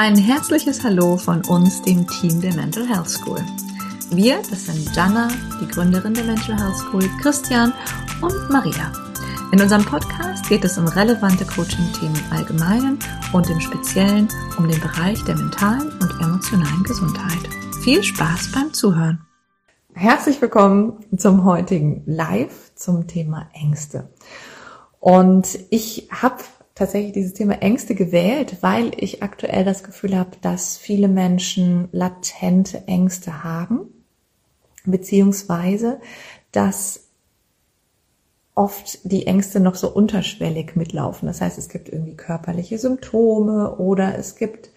Ein herzliches Hallo von uns, dem Team der Mental Health School. Wir, das sind Jana, die Gründerin der Mental Health School, Christian und Maria. In unserem Podcast geht es um relevante Coaching-Themen im Allgemeinen und im Speziellen um den Bereich der mentalen und emotionalen Gesundheit. Viel Spaß beim Zuhören. Herzlich willkommen zum heutigen Live zum Thema Ängste. Und ich habe tatsächlich dieses Thema Ängste gewählt, weil ich aktuell das Gefühl habe, dass viele Menschen latente Ängste haben, beziehungsweise dass oft die Ängste noch so unterschwellig mitlaufen. Das heißt, es gibt irgendwie körperliche Symptome oder es gibt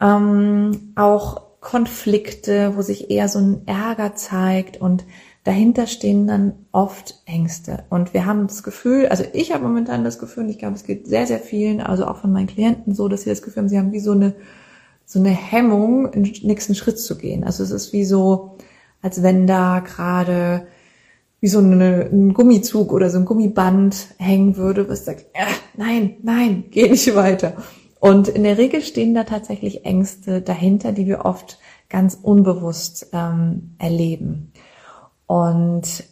ähm, auch Konflikte, wo sich eher so ein Ärger zeigt und dahinter stehen dann oft Ängste. Und wir haben das Gefühl, also ich habe momentan das Gefühl, und ich glaube, es geht sehr, sehr vielen, also auch von meinen Klienten so, dass sie das Gefühl haben, sie haben wie so eine, so eine Hemmung, den nächsten Schritt zu gehen. Also es ist wie so, als wenn da gerade wie so eine, ein Gummizug oder so ein Gummiband hängen würde, was sagt, äh, nein, nein, geh nicht weiter. Und in der Regel stehen da tatsächlich Ängste dahinter, die wir oft ganz unbewusst ähm, erleben. Und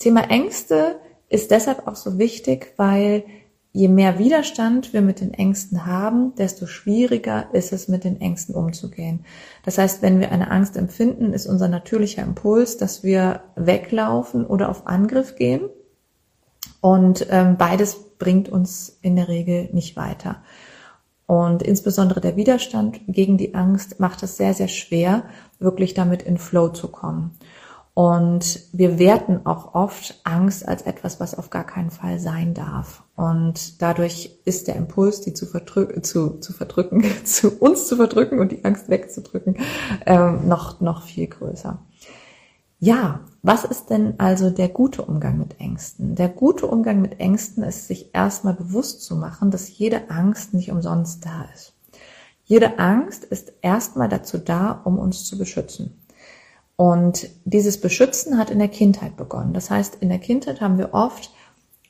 Thema Ängste ist deshalb auch so wichtig, weil je mehr Widerstand wir mit den Ängsten haben, desto schwieriger ist es, mit den Ängsten umzugehen. Das heißt, wenn wir eine Angst empfinden, ist unser natürlicher Impuls, dass wir weglaufen oder auf Angriff gehen. Und ähm, beides bringt uns in der Regel nicht weiter. Und insbesondere der Widerstand gegen die Angst macht es sehr, sehr schwer, wirklich damit in Flow zu kommen. Und wir werten auch oft Angst als etwas, was auf gar keinen Fall sein darf. Und dadurch ist der Impuls, die zu, verdrücken, zu, zu verdrücken, zu uns zu verdrücken und die Angst wegzudrücken, ähm, noch, noch viel größer. Ja, was ist denn also der gute Umgang mit Ängsten? Der gute Umgang mit Ängsten ist, sich erstmal bewusst zu machen, dass jede Angst nicht umsonst da ist. Jede Angst ist erstmal dazu da, um uns zu beschützen. Und dieses Beschützen hat in der Kindheit begonnen. Das heißt, in der Kindheit haben wir oft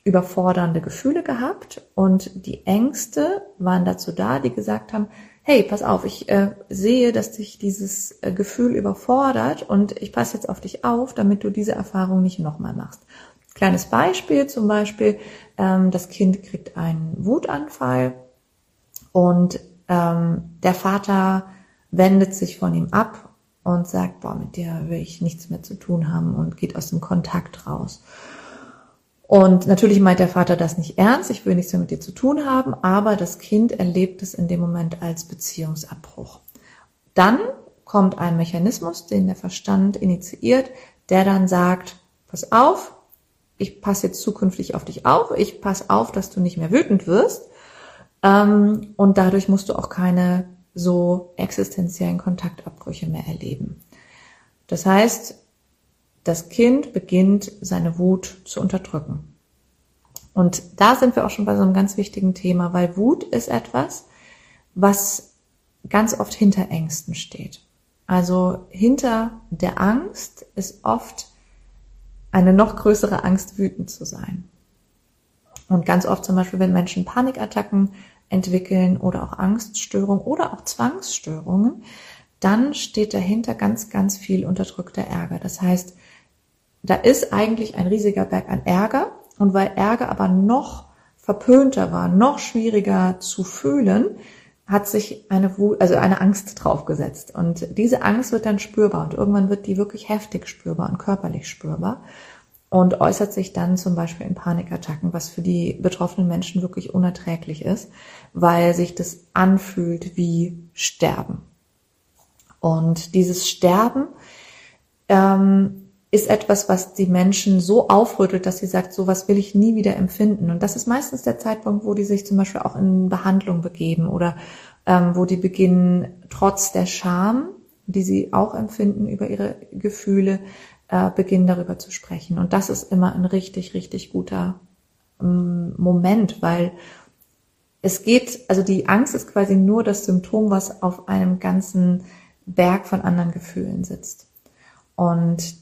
überfordernde Gefühle gehabt und die Ängste waren dazu da, die gesagt haben, hey, pass auf, ich äh, sehe, dass dich dieses äh, Gefühl überfordert und ich passe jetzt auf dich auf, damit du diese Erfahrung nicht nochmal machst. Kleines Beispiel zum Beispiel, ähm, das Kind kriegt einen Wutanfall und ähm, der Vater wendet sich von ihm ab und sagt, boah, mit dir will ich nichts mehr zu tun haben und geht aus dem Kontakt raus. Und natürlich meint der Vater das nicht ernst, ich will nichts mehr mit dir zu tun haben, aber das Kind erlebt es in dem Moment als Beziehungsabbruch. Dann kommt ein Mechanismus, den der Verstand initiiert, der dann sagt, pass auf, ich passe jetzt zukünftig auf dich auf, ich passe auf, dass du nicht mehr wütend wirst ähm, und dadurch musst du auch keine so existenziellen Kontaktabbrüche mehr erleben. Das heißt, das Kind beginnt seine Wut zu unterdrücken. Und da sind wir auch schon bei so einem ganz wichtigen Thema, weil Wut ist etwas, was ganz oft hinter Ängsten steht. Also hinter der Angst ist oft eine noch größere Angst, wütend zu sein. Und ganz oft zum Beispiel, wenn Menschen Panikattacken entwickeln oder auch Angststörungen oder auch Zwangsstörungen, dann steht dahinter ganz, ganz viel unterdrückter Ärger. Das heißt, da ist eigentlich ein riesiger Berg an Ärger und weil Ärger aber noch verpönter war, noch schwieriger zu fühlen, hat sich eine Wut, also eine Angst draufgesetzt. Und diese Angst wird dann spürbar und irgendwann wird die wirklich heftig spürbar und körperlich spürbar und äußert sich dann zum Beispiel in Panikattacken, was für die betroffenen Menschen wirklich unerträglich ist, weil sich das anfühlt wie Sterben. Und dieses Sterben ähm, ist etwas, was die Menschen so aufrüttelt, dass sie sagt, so was will ich nie wieder empfinden. Und das ist meistens der Zeitpunkt, wo die sich zum Beispiel auch in Behandlung begeben oder ähm, wo die beginnen, trotz der Scham, die sie auch empfinden über ihre Gefühle, äh, beginnen darüber zu sprechen. Und das ist immer ein richtig, richtig guter ähm, Moment, weil es geht, also die Angst ist quasi nur das Symptom, was auf einem ganzen Berg von anderen Gefühlen sitzt. Und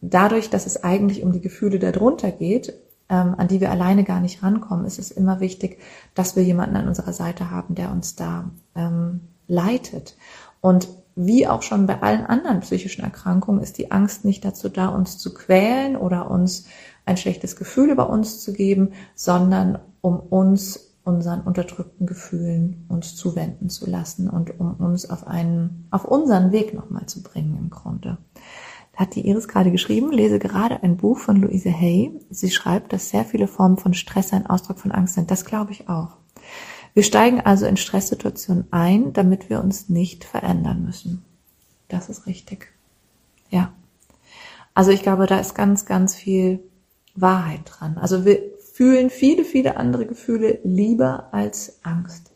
dadurch, dass es eigentlich um die Gefühle darunter geht, ähm, an die wir alleine gar nicht rankommen, ist es immer wichtig, dass wir jemanden an unserer Seite haben, der uns da ähm, leitet. Und wie auch schon bei allen anderen psychischen Erkrankungen ist die Angst nicht dazu da, uns zu quälen oder uns ein schlechtes Gefühl über uns zu geben, sondern um uns unseren unterdrückten Gefühlen uns zuwenden zu lassen und um uns auf einen, auf unseren Weg nochmal zu bringen im Grunde. Da hat die Iris gerade geschrieben, lese gerade ein Buch von Louise Hay. Sie schreibt, dass sehr viele Formen von Stress ein Ausdruck von Angst sind. Das glaube ich auch. Wir steigen also in Stresssituationen ein, damit wir uns nicht verändern müssen. Das ist richtig. Ja. Also ich glaube, da ist ganz, ganz viel Wahrheit dran. Also wir fühlen viele, viele andere Gefühle lieber als Angst.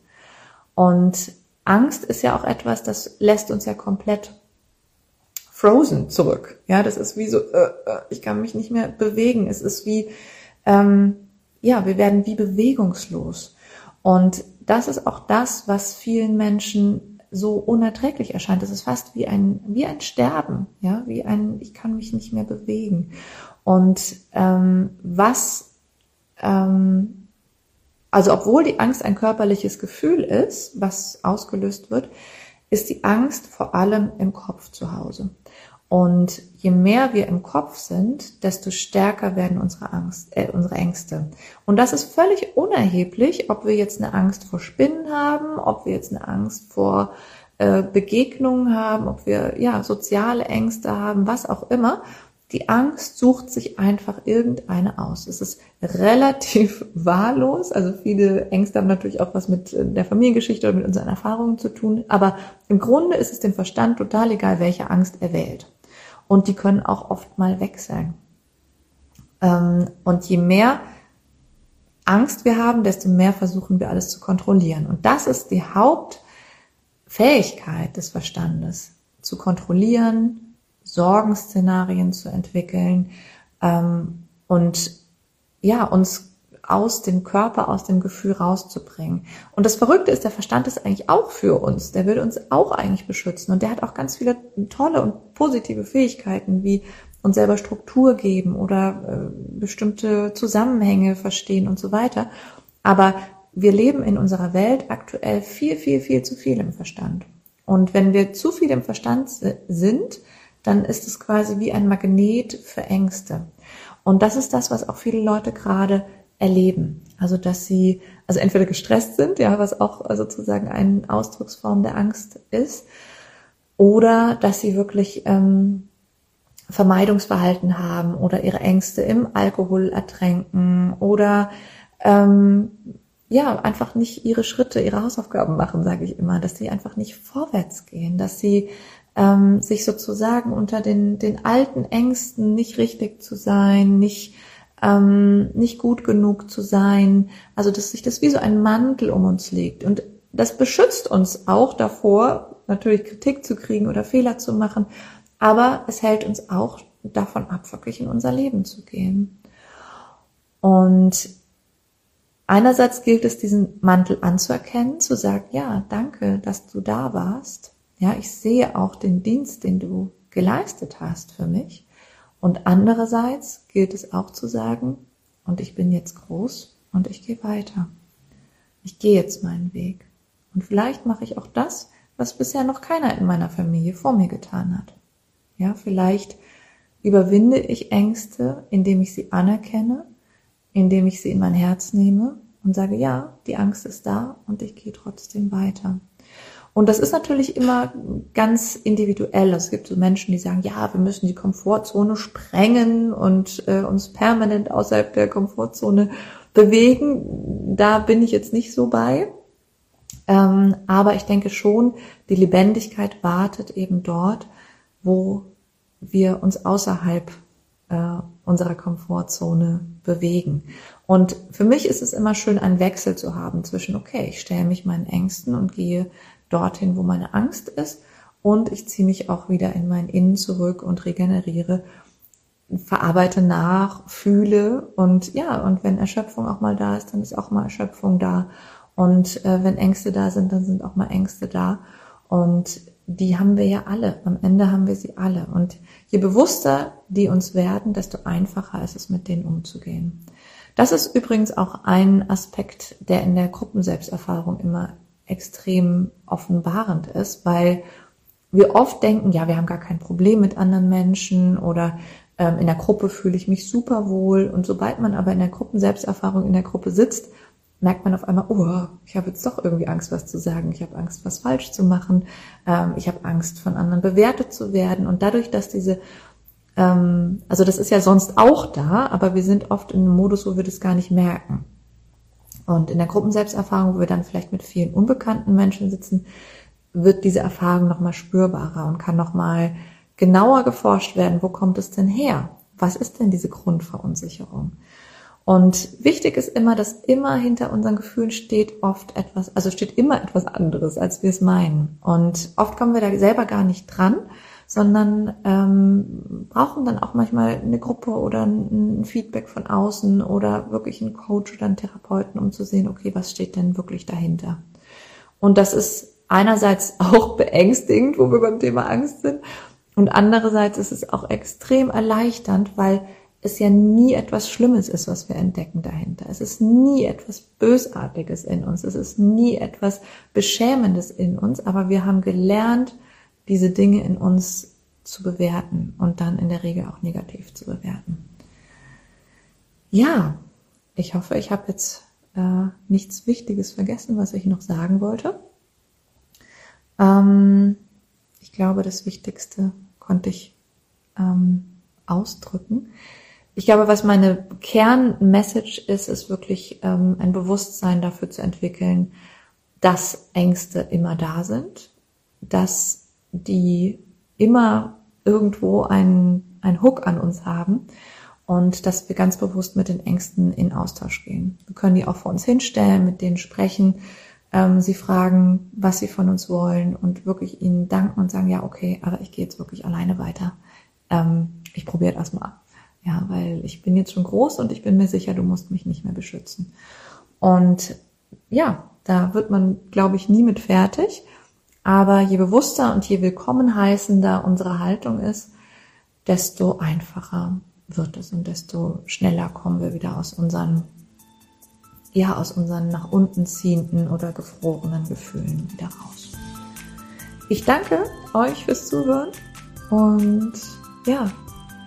Und Angst ist ja auch etwas, das lässt uns ja komplett frozen zurück. Ja, das ist wie so, äh, äh, ich kann mich nicht mehr bewegen. Es ist wie, ähm, ja, wir werden wie bewegungslos. Und das ist auch das, was vielen Menschen so unerträglich erscheint. Das ist fast wie ein, wie ein Sterben, ja, wie ein, ich kann mich nicht mehr bewegen. Und ähm, was, ähm, also obwohl die Angst ein körperliches Gefühl ist, was ausgelöst wird, ist die Angst vor allem im Kopf zu Hause. Und je mehr wir im Kopf sind, desto stärker werden unsere Angst, äh, unsere Ängste. Und das ist völlig unerheblich, ob wir jetzt eine Angst vor Spinnen haben, ob wir jetzt eine Angst vor äh, Begegnungen haben, ob wir ja soziale Ängste haben, was auch immer. Die Angst sucht sich einfach irgendeine aus. Es ist relativ wahllos. Also viele Ängste haben natürlich auch was mit der Familiengeschichte oder mit unseren Erfahrungen zu tun. Aber im Grunde ist es dem Verstand total egal, welche Angst er wählt. Und die können auch oft mal wechseln. Ähm, und je mehr Angst wir haben, desto mehr versuchen wir alles zu kontrollieren. Und das ist die Hauptfähigkeit des Verstandes, zu kontrollieren, Sorgenszenarien zu entwickeln ähm, und ja, uns aus dem Körper, aus dem Gefühl rauszubringen. Und das Verrückte ist, der Verstand ist eigentlich auch für uns. Der will uns auch eigentlich beschützen. Und der hat auch ganz viele tolle und positive Fähigkeiten, wie uns selber Struktur geben oder äh, bestimmte Zusammenhänge verstehen und so weiter. Aber wir leben in unserer Welt aktuell viel, viel, viel zu viel im Verstand. Und wenn wir zu viel im Verstand sind, dann ist es quasi wie ein Magnet für Ängste. Und das ist das, was auch viele Leute gerade erleben. Also, dass sie, also entweder gestresst sind, ja, was auch sozusagen eine Ausdrucksform der Angst ist, oder dass sie wirklich ähm, Vermeidungsverhalten haben oder ihre Ängste im Alkohol ertränken oder ähm, ja, einfach nicht ihre Schritte, ihre Hausaufgaben machen, sage ich immer, dass sie einfach nicht vorwärts gehen, dass sie ähm, sich sozusagen unter den, den alten Ängsten nicht richtig zu sein, nicht, ähm, nicht gut genug zu sein. Also, dass sich das wie so ein Mantel um uns legt. Und das beschützt uns auch davor, natürlich Kritik zu kriegen oder Fehler zu machen. Aber es hält uns auch davon ab, wirklich in unser Leben zu gehen. Und einerseits gilt es, diesen Mantel anzuerkennen, zu sagen, ja, danke, dass du da warst. Ja, ich sehe auch den Dienst, den du geleistet hast für mich. Und andererseits gilt es auch zu sagen, und ich bin jetzt groß und ich gehe weiter. Ich gehe jetzt meinen Weg. Und vielleicht mache ich auch das, was bisher noch keiner in meiner Familie vor mir getan hat. Ja, vielleicht überwinde ich Ängste, indem ich sie anerkenne, indem ich sie in mein Herz nehme und sage, ja, die Angst ist da und ich gehe trotzdem weiter. Und das ist natürlich immer ganz individuell. Es gibt so Menschen, die sagen, ja, wir müssen die Komfortzone sprengen und äh, uns permanent außerhalb der Komfortzone bewegen. Da bin ich jetzt nicht so bei. Ähm, aber ich denke schon, die Lebendigkeit wartet eben dort, wo wir uns außerhalb äh, unserer Komfortzone bewegen. Und für mich ist es immer schön, einen Wechsel zu haben zwischen, okay, ich stelle mich meinen Ängsten und gehe dorthin, wo meine Angst ist. Und ich ziehe mich auch wieder in mein Innen zurück und regeneriere, verarbeite nach, fühle und ja, und wenn Erschöpfung auch mal da ist, dann ist auch mal Erschöpfung da. Und äh, wenn Ängste da sind, dann sind auch mal Ängste da. Und die haben wir ja alle. Am Ende haben wir sie alle. Und je bewusster die uns werden, desto einfacher ist es, mit denen umzugehen. Das ist übrigens auch ein Aspekt, der in der Gruppenselbsterfahrung immer extrem offenbarend ist, weil wir oft denken, ja, wir haben gar kein Problem mit anderen Menschen oder ähm, in der Gruppe fühle ich mich super wohl. Und sobald man aber in der Gruppenselbsterfahrung in der Gruppe sitzt, merkt man auf einmal, oh, ich habe jetzt doch irgendwie Angst, was zu sagen. Ich habe Angst, was falsch zu machen. Ähm, ich habe Angst, von anderen bewertet zu werden. Und dadurch, dass diese, ähm, also das ist ja sonst auch da, aber wir sind oft in einem Modus, wo wir das gar nicht merken. Und in der Gruppenselbsterfahrung, wo wir dann vielleicht mit vielen unbekannten Menschen sitzen, wird diese Erfahrung nochmal spürbarer und kann nochmal genauer geforscht werden, wo kommt es denn her? Was ist denn diese Grundverunsicherung? Und wichtig ist immer, dass immer hinter unseren Gefühlen steht oft etwas, also steht immer etwas anderes, als wir es meinen. Und oft kommen wir da selber gar nicht dran, sondern ähm, brauchen dann auch manchmal eine Gruppe oder ein Feedback von außen oder wirklich einen Coach oder einen Therapeuten, um zu sehen, okay, was steht denn wirklich dahinter? Und das ist einerseits auch beängstigend, wo wir beim Thema Angst sind, und andererseits ist es auch extrem erleichternd, weil es ja nie etwas Schlimmes ist, was wir entdecken dahinter. Es ist nie etwas Bösartiges in uns. Es ist nie etwas Beschämendes in uns. Aber wir haben gelernt, diese Dinge in uns zu bewerten und dann in der Regel auch negativ zu bewerten. Ja, ich hoffe, ich habe jetzt äh, nichts Wichtiges vergessen, was ich noch sagen wollte. Ähm, ich glaube, das Wichtigste konnte ich ähm, ausdrücken. Ich glaube, was meine Kernmessage ist, ist wirklich ähm, ein Bewusstsein dafür zu entwickeln, dass Ängste immer da sind, dass die immer irgendwo einen, einen Hook an uns haben und dass wir ganz bewusst mit den Ängsten in Austausch gehen. Wir können die auch vor uns hinstellen, mit denen sprechen, ähm, sie fragen, was sie von uns wollen und wirklich ihnen danken und sagen, ja, okay, aber ich gehe jetzt wirklich alleine weiter. Ähm, ich probiere das mal. Ja, weil ich bin jetzt schon groß und ich bin mir sicher, du musst mich nicht mehr beschützen. Und ja, da wird man, glaube ich, nie mit fertig. Aber je bewusster und je willkommen heißender unsere Haltung ist, desto einfacher wird es und desto schneller kommen wir wieder aus unseren, ja, aus unseren nach unten ziehenden oder gefrorenen Gefühlen wieder raus. Ich danke euch fürs Zuhören und ja,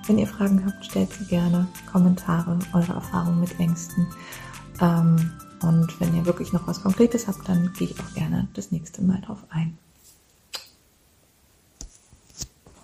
wenn ihr Fragen habt, stellt sie gerne. Kommentare, eure Erfahrungen mit Ängsten. Ähm, und wenn ihr wirklich noch was Konkretes habt, dann gehe ich auch gerne das nächste Mal drauf ein.